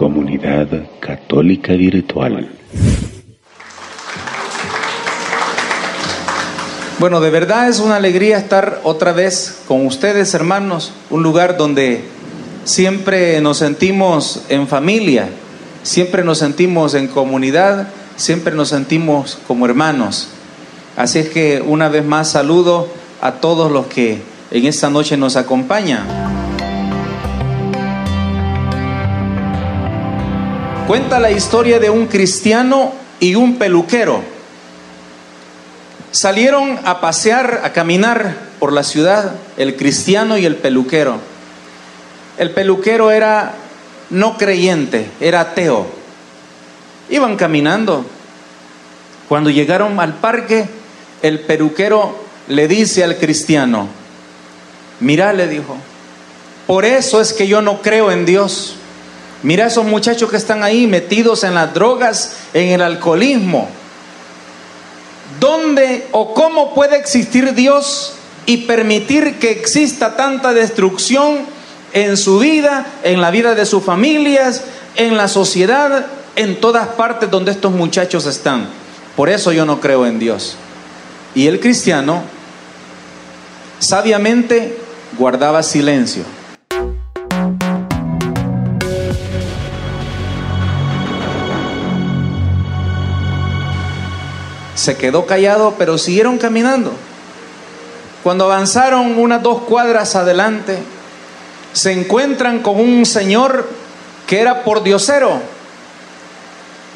Comunidad Católica Virtual. Bueno, de verdad es una alegría estar otra vez con ustedes, hermanos, un lugar donde siempre nos sentimos en familia, siempre nos sentimos en comunidad, siempre nos sentimos como hermanos. Así es que una vez más saludo a todos los que en esta noche nos acompañan. Cuenta la historia de un cristiano y un peluquero. Salieron a pasear, a caminar por la ciudad, el cristiano y el peluquero. El peluquero era no creyente, era ateo. Iban caminando. Cuando llegaron al parque, el peluquero le dice al cristiano, mira, le dijo, por eso es que yo no creo en Dios. Mira esos muchachos que están ahí metidos en las drogas, en el alcoholismo. ¿Dónde o cómo puede existir Dios y permitir que exista tanta destrucción en su vida, en la vida de sus familias, en la sociedad, en todas partes donde estos muchachos están? Por eso yo no creo en Dios. Y el cristiano sabiamente guardaba silencio. Se quedó callado, pero siguieron caminando. Cuando avanzaron unas dos cuadras adelante, se encuentran con un señor que era por diosero.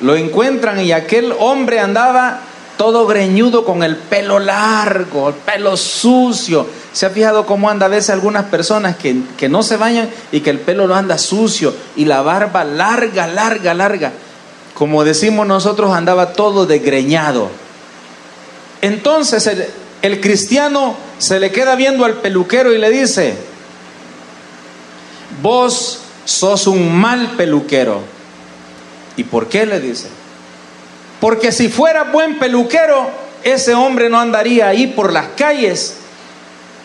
Lo encuentran y aquel hombre andaba todo greñudo con el pelo largo, el pelo sucio. ¿Se ha fijado cómo anda a veces algunas personas que, que no se bañan y que el pelo lo anda sucio y la barba larga, larga, larga? Como decimos nosotros, andaba todo desgreñado. Entonces el, cristiano se le queda viendo al peluquero y le dice, vos sos un mal peluquero. ¿Y por qué le dice? Porque si fuera buen peluquero, ese hombre no andaría ahí por las calles,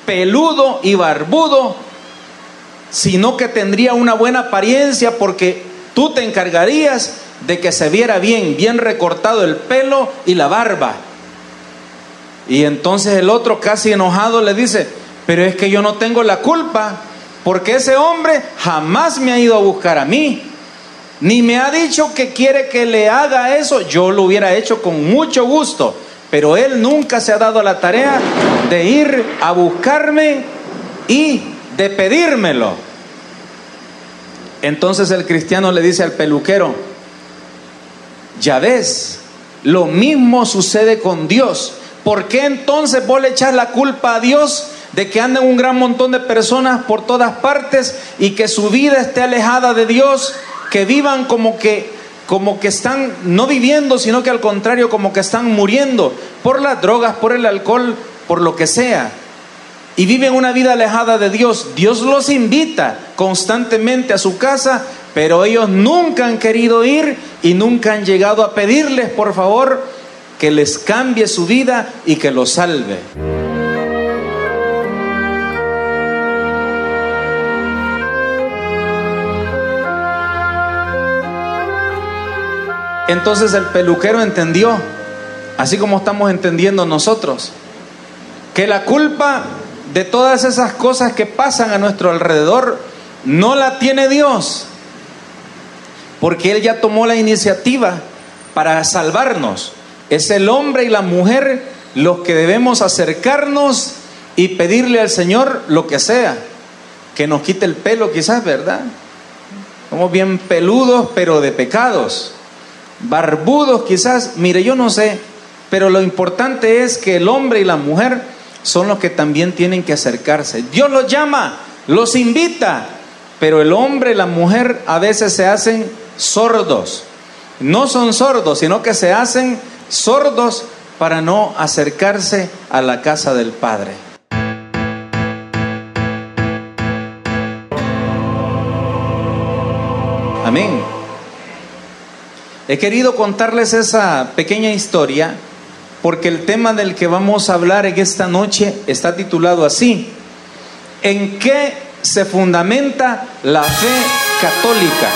peludo y barbudo, sino que tendría una buena apariencia porque tú te encargarías de que se viera bien, bien recortado el pelo y la barba. Y entonces el otro casi enojado le dice, pero es que yo no tengo la culpa, porque ese hombre jamás me ha ido a buscar a mí ni me ha dicho que quiere que le haga eso, yo lo hubiera hecho con mucho gusto, pero él nunca se ha dado la tarea de ir a buscarme y de pedírmelo. Entonces el cristiano le dice al peluquero, ya ves, lo mismo sucede con Dios. ¿Por qué entonces vos le echas la culpa a Dios de que andan un gran montón de personas por todas partes y que su vida esté alejada de Dios que vivan como que como que están no viviendo, sino que al contrario, como que están muriendo por las drogas, por el alcohol, por lo que sea. Y viven una vida alejada de Dios. Dios los invita constantemente a su casa, pero ellos nunca han querido ir y nunca han llegado a pedirles, por favor, que les cambie su vida y que los salve. Entonces el peluquero entendió, así como estamos entendiendo nosotros, que la culpa de todas esas cosas que pasan a nuestro alrededor no la tiene Dios, porque Él ya tomó la iniciativa para salvarnos. Es el hombre y la mujer los que debemos acercarnos y pedirle al Señor lo que sea, que nos quite el pelo quizás, ¿verdad? Somos bien peludos, pero de pecados barbudos quizás, mire, yo no sé, pero lo importante es que el hombre y la mujer son los que también tienen que acercarse. Dios los llama, los invita, pero el hombre y la mujer a veces se hacen sordos. No son sordos, sino que se hacen sordos para no acercarse a la casa del Padre. Amén. He querido contarles esa pequeña historia porque el tema del que vamos a hablar en esta noche está titulado así. ¿En qué se fundamenta la fe católica?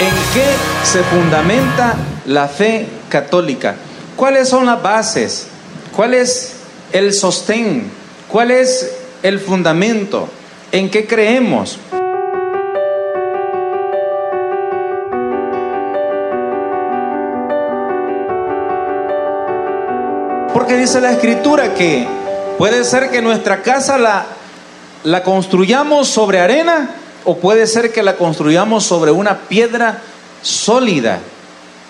¿En qué se fundamenta la fe católica? ¿Cuáles son las bases? ¿Cuál es el sostén? ¿Cuál es el fundamento? ¿En qué creemos? Porque dice la escritura que puede ser que nuestra casa la, la construyamos sobre arena o puede ser que la construyamos sobre una piedra sólida.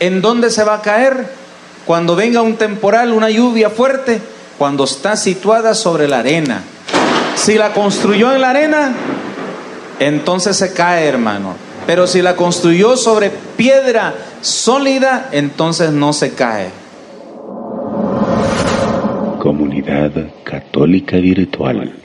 ¿En dónde se va a caer? Cuando venga un temporal, una lluvia fuerte, cuando está situada sobre la arena. Si la construyó en la arena, entonces se cae, hermano. Pero si la construyó sobre piedra sólida, entonces no se cae. Comunidad Católica Virtual.